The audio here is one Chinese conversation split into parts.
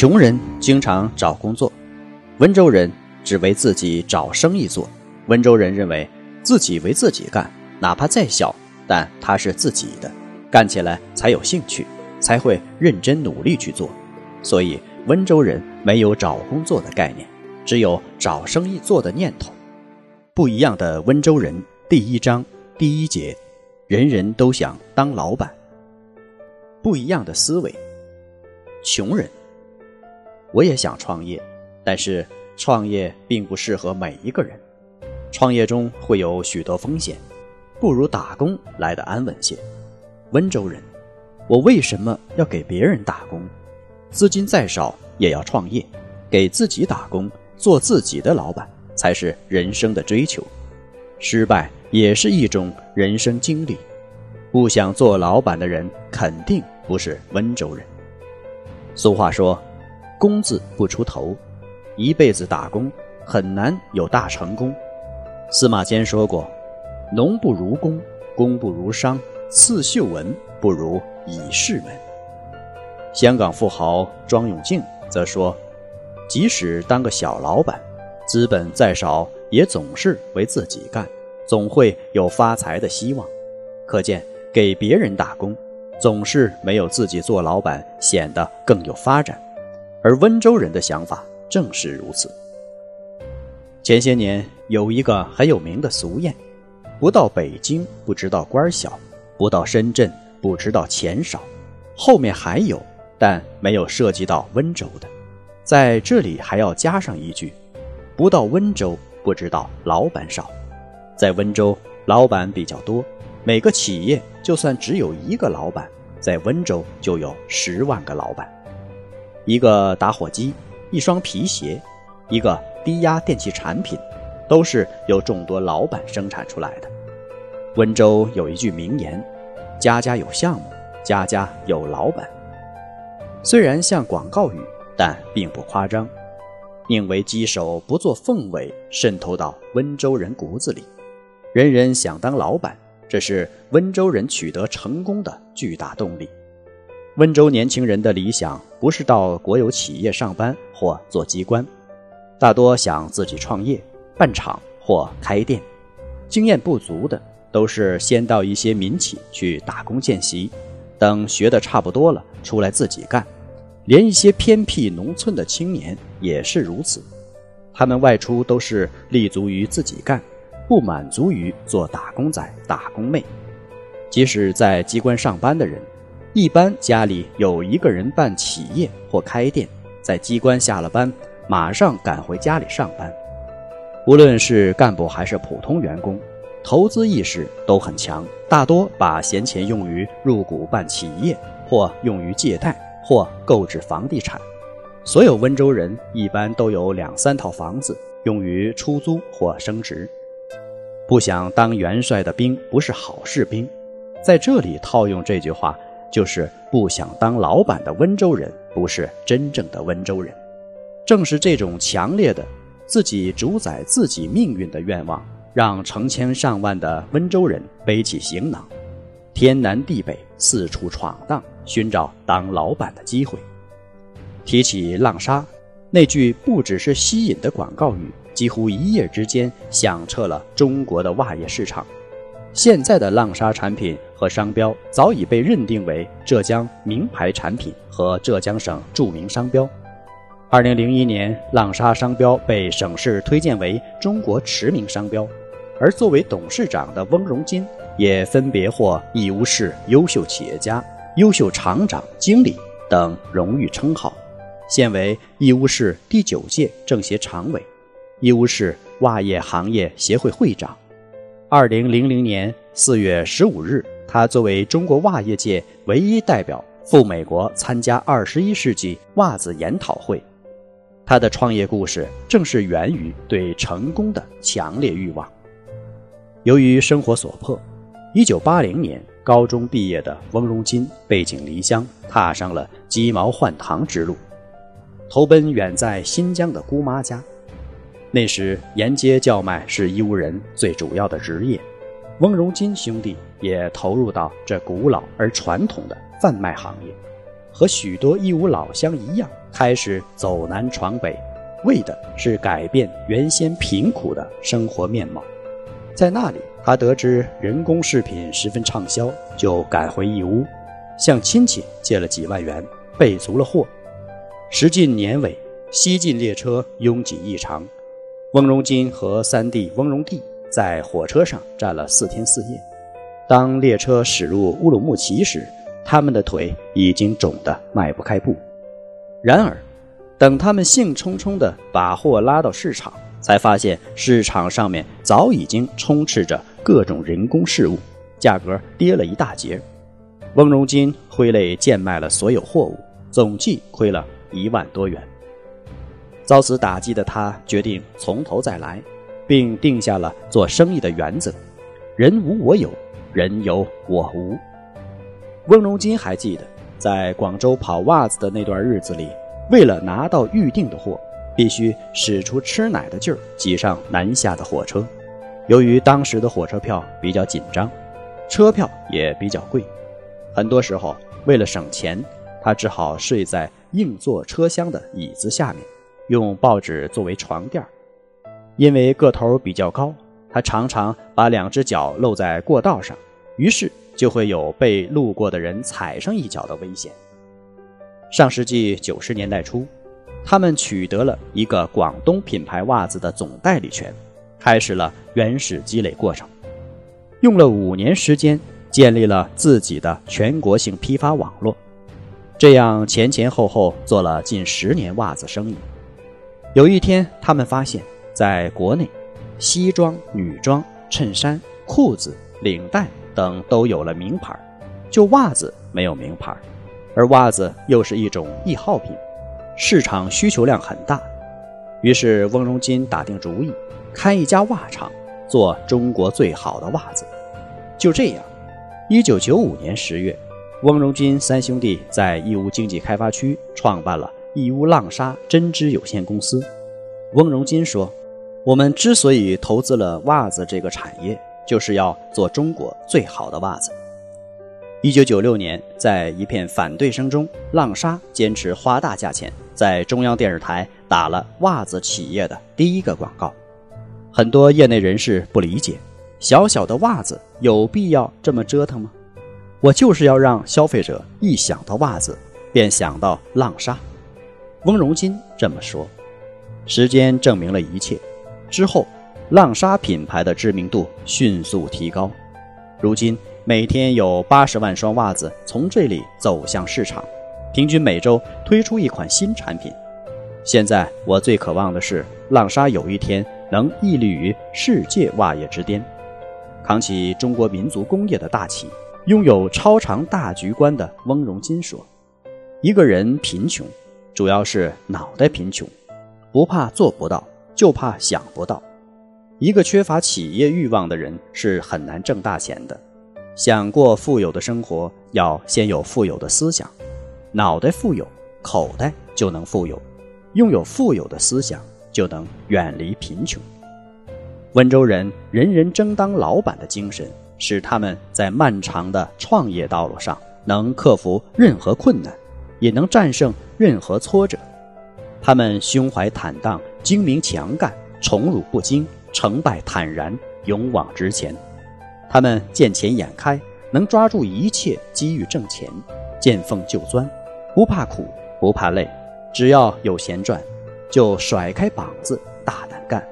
穷人经常找工作，温州人。只为自己找生意做，温州人认为自己为自己干，哪怕再小，但他是自己的，干起来才有兴趣，才会认真努力去做。所以温州人没有找工作的概念，只有找生意做的念头。不一样的温州人，第一章第一节，人人都想当老板。不一样的思维，穷人，我也想创业，但是。创业并不适合每一个人，创业中会有许多风险，不如打工来的安稳些。温州人，我为什么要给别人打工？资金再少也要创业，给自己打工，做自己的老板才是人生的追求。失败也是一种人生经历。不想做老板的人肯定不是温州人。俗话说，工字不出头。一辈子打工很难有大成功。司马迁说过：“农不如工，工不如商，刺绣文不如以事文。”香港富豪庄永敬则说：“即使当个小老板，资本再少，也总是为自己干，总会有发财的希望。”可见，给别人打工，总是没有自己做老板显得更有发展。而温州人的想法。正是如此。前些年有一个很有名的俗谚：“不到北京不知道官小，不到深圳不知道钱少。”后面还有，但没有涉及到温州的。在这里还要加上一句：“不到温州不知道老板少。”在温州，老板比较多，每个企业就算只有一个老板，在温州就有十万个老板。一个打火机。一双皮鞋，一个低压电器产品，都是由众多老板生产出来的。温州有一句名言：“家家有项目，家家有老板。”虽然像广告语，但并不夸张。宁为鸡首不做凤尾，渗透到温州人骨子里。人人想当老板，这是温州人取得成功的巨大动力。温州年轻人的理想不是到国有企业上班或做机关，大多想自己创业、办厂或开店。经验不足的都是先到一些民企去打工见习，等学的差不多了，出来自己干。连一些偏僻农村的青年也是如此，他们外出都是立足于自己干，不满足于做打工仔、打工妹。即使在机关上班的人。一般家里有一个人办企业或开店，在机关下了班，马上赶回家里上班。无论是干部还是普通员工，投资意识都很强，大多把闲钱用于入股办企业，或用于借贷，或购置房地产。所有温州人一般都有两三套房子，用于出租或升值。不想当元帅的兵不是好士兵，在这里套用这句话。就是不想当老板的温州人，不是真正的温州人。正是这种强烈的自己主宰自己命运的愿望，让成千上万的温州人背起行囊，天南地北四处闯荡，寻找当老板的机会。提起浪莎，那句不只是吸引的广告语，几乎一夜之间响彻了中国的袜业市场。现在的浪莎产品和商标早已被认定为浙江名牌产品和浙江省著名商标。二零零一年，浪莎商标被省市推荐为中国驰名商标，而作为董事长的翁荣金也分别获义乌市优秀企业家、优秀厂长、经理等荣誉称号，现为义乌市第九届政协常委、义乌市袜业行业协会会长。二零零零年四月十五日，他作为中国袜业界唯一代表赴美国参加二十一世纪袜子研讨会。他的创业故事正是源于对成功的强烈欲望。由于生活所迫，一九八零年高中毕业的翁荣金背井离乡，踏上了鸡毛换糖之路，投奔远在新疆的姑妈家。那时沿街叫卖是义乌人最主要的职业，翁荣金兄弟也投入到这古老而传统的贩卖行业，和许多义乌老乡一样，开始走南闯北，为的是改变原先贫苦的生活面貌。在那里，他得知人工饰品十分畅销，就赶回义乌，向亲戚借了几万元，备足了货。时近年尾，西进列车拥挤异常，翁荣金和三弟翁荣弟在火车上站了四天四夜。当列车驶入乌鲁木齐时，他们的腿已经肿得迈不开步。然而，等他们兴冲冲地把货拉到市场，才发现市场上面早已经充斥着各种人工事物，价格跌了一大截。翁荣金挥泪贱卖了所有货物，总计亏了一万多元。遭此打击的他决定从头再来，并定下了做生意的原则：人无我有，人有我无。翁荣金还记得，在广州跑袜子的那段日子里，为了拿到预定的货。必须使出吃奶的劲儿挤上南下的火车。由于当时的火车票比较紧张，车票也比较贵，很多时候为了省钱，他只好睡在硬座车厢的椅子下面，用报纸作为床垫儿。因为个头比较高，他常常把两只脚露在过道上，于是就会有被路过的人踩上一脚的危险。上世纪九十年代初。他们取得了一个广东品牌袜子的总代理权，开始了原始积累过程，用了五年时间建立了自己的全国性批发网络，这样前前后后做了近十年袜子生意。有一天，他们发现，在国内，西装、女装、衬衫、裤子、领带等都有了名牌，就袜子没有名牌，而袜子又是一种易耗品。市场需求量很大，于是翁荣金打定主意开一家袜厂，做中国最好的袜子。就这样，一九九五年十月，翁荣金三兄弟在义乌经济开发区创办了义乌浪莎针织有限公司。翁荣金说：“我们之所以投资了袜子这个产业，就是要做中国最好的袜子。”一九九六年，在一片反对声中，浪莎坚持花大价钱。在中央电视台打了袜子企业的第一个广告，很多业内人士不理解，小小的袜子有必要这么折腾吗？我就是要让消费者一想到袜子，便想到浪莎。翁荣金这么说。时间证明了一切。之后，浪莎品牌的知名度迅速提高，如今每天有八十万双袜子从这里走向市场。平均每周推出一款新产品。现在我最渴望的是，浪莎有一天能屹立于世界袜业之巅，扛起中国民族工业的大旗。拥有超长大局观的翁荣金说：“一个人贫穷，主要是脑袋贫穷，不怕做不到，就怕想不到。一个缺乏企业欲望的人是很难挣大钱的。想过富有的生活，要先有富有的思想。”脑袋富有，口袋就能富有；拥有富有的思想，就能远离贫穷。温州人人人争当老板的精神，使他们在漫长的创业道路上能克服任何困难，也能战胜任何挫折。他们胸怀坦荡，精明强干，宠辱不惊，成败坦然，勇往直前。他们见钱眼开，能抓住一切机遇挣钱，见缝就钻。不怕苦，不怕累，只要有钱赚，就甩开膀子大胆干。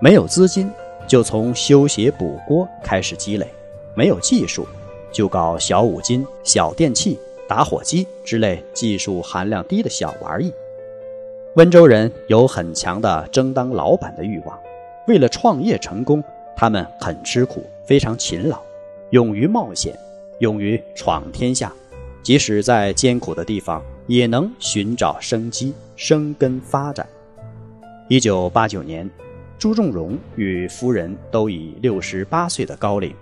没有资金，就从修鞋补锅开始积累；没有技术，就搞小五金、小电器、打火机之类技术含量低的小玩意。温州人有很强的争当老板的欲望，为了创业成功，他们很吃苦，非常勤劳。勇于冒险，勇于闯天下，即使在艰苦的地方，也能寻找生机，生根发展。一九八九年，朱仲荣与夫人都已六十八岁的高龄，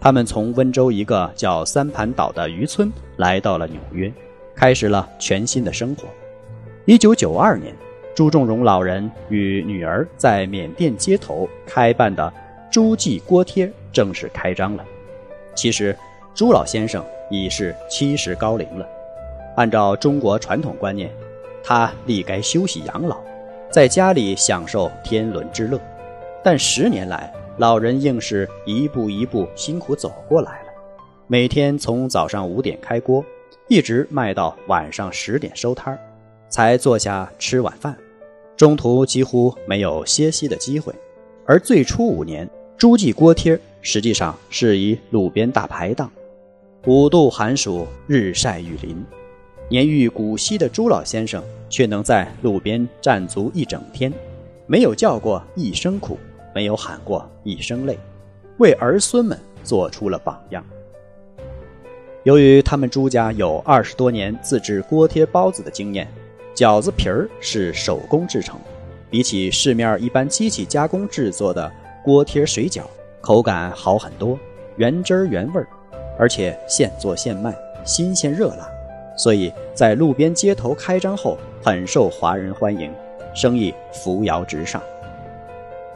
他们从温州一个叫三盘岛的渔村来到了纽约，开始了全新的生活。一九九二年，朱仲荣老人与女儿在缅甸街头开办的朱记锅贴正式开张了。其实，朱老先生已是七十高龄了，按照中国传统观念，他立该休息养老，在家里享受天伦之乐。但十年来，老人硬是一步一步辛苦走过来了，每天从早上五点开锅，一直卖到晚上十点收摊儿。才坐下吃晚饭，中途几乎没有歇息的机会。而最初五年，诸记锅贴实际上是以路边大排档。五度寒暑，日晒雨淋，年逾古稀的朱老先生却能在路边站足一整天，没有叫过一声苦，没有喊过一声累，为儿孙们做出了榜样。由于他们朱家有二十多年自制锅贴包子的经验。饺子皮儿是手工制成，比起市面一般机器加工制作的锅贴水饺，口感好很多，原汁儿原味儿，而且现做现卖，新鲜热辣，所以在路边街头开张后很受华人欢迎，生意扶摇直上。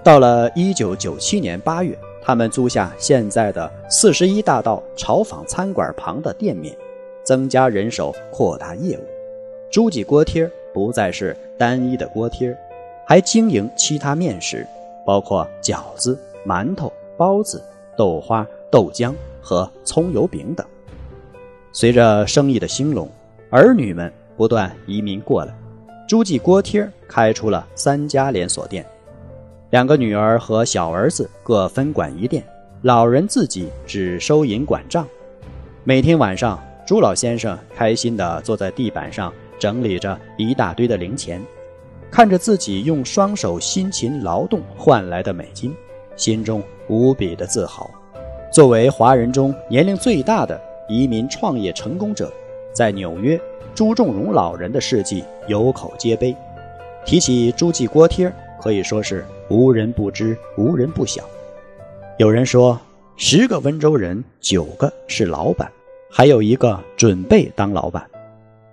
到了一九九七年八月，他们租下现在的四十一大道朝坊餐馆旁的店面，增加人手，扩大业务。诸记锅贴不再是单一的锅贴，还经营其他面食，包括饺子、馒头、包子、豆花、豆浆和葱油饼等。随着生意的兴隆，儿女们不断移民过来，诸记锅贴开出了三家连锁店，两个女儿和小儿子各分管一店，老人自己只收银管账。每天晚上，朱老先生开心地坐在地板上。整理着一大堆的零钱，看着自己用双手辛勤劳动换来的美金，心中无比的自豪。作为华人中年龄最大的移民创业成功者，在纽约，朱仲荣老人的事迹有口皆碑。提起朱记锅贴，可以说是无人不知，无人不晓。有人说，十个温州人，九个是老板，还有一个准备当老板。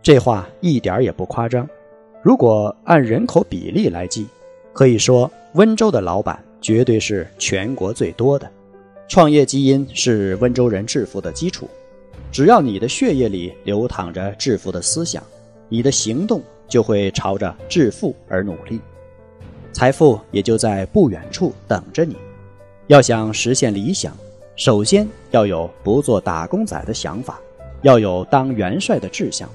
这话一点也不夸张。如果按人口比例来计，可以说温州的老板绝对是全国最多的。创业基因是温州人致富的基础。只要你的血液里流淌着致富的思想，你的行动就会朝着致富而努力，财富也就在不远处等着你。要想实现理想，首先要有不做打工仔的想法，要有当元帅的志向。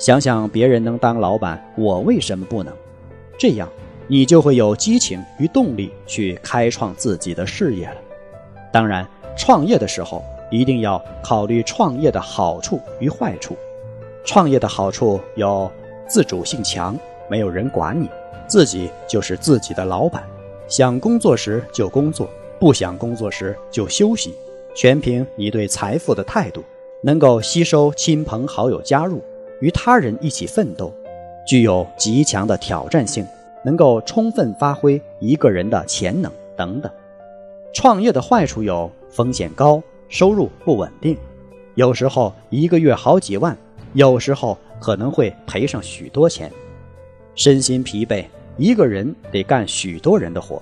想想别人能当老板，我为什么不能？这样，你就会有激情与动力去开创自己的事业了。当然，创业的时候一定要考虑创业的好处与坏处。创业的好处有自主性强，没有人管你，自己就是自己的老板，想工作时就工作，不想工作时就休息，全凭你对财富的态度，能够吸收亲朋好友加入。与他人一起奋斗，具有极强的挑战性，能够充分发挥一个人的潜能等等。创业的坏处有风险高、收入不稳定，有时候一个月好几万，有时候可能会赔上许多钱，身心疲惫，一个人得干许多人的活。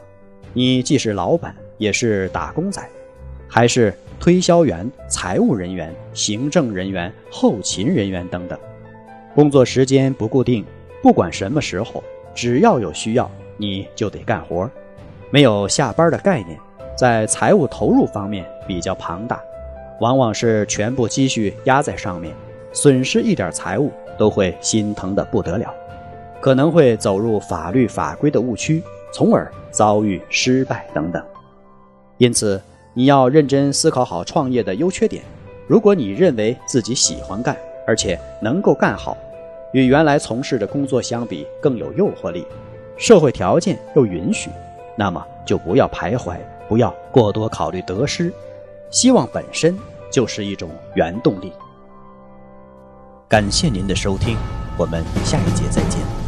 你既是老板，也是打工仔，还是推销员、财务人员、行政人员、后勤人员等等。工作时间不固定，不管什么时候，只要有需要，你就得干活，没有下班的概念。在财务投入方面比较庞大，往往是全部积蓄压在上面，损失一点财物都会心疼的不得了，可能会走入法律法规的误区，从而遭遇失败等等。因此，你要认真思考好创业的优缺点。如果你认为自己喜欢干，而且能够干好。与原来从事的工作相比更有诱惑力，社会条件又允许，那么就不要徘徊，不要过多考虑得失，希望本身就是一种原动力。感谢您的收听，我们下一节再见。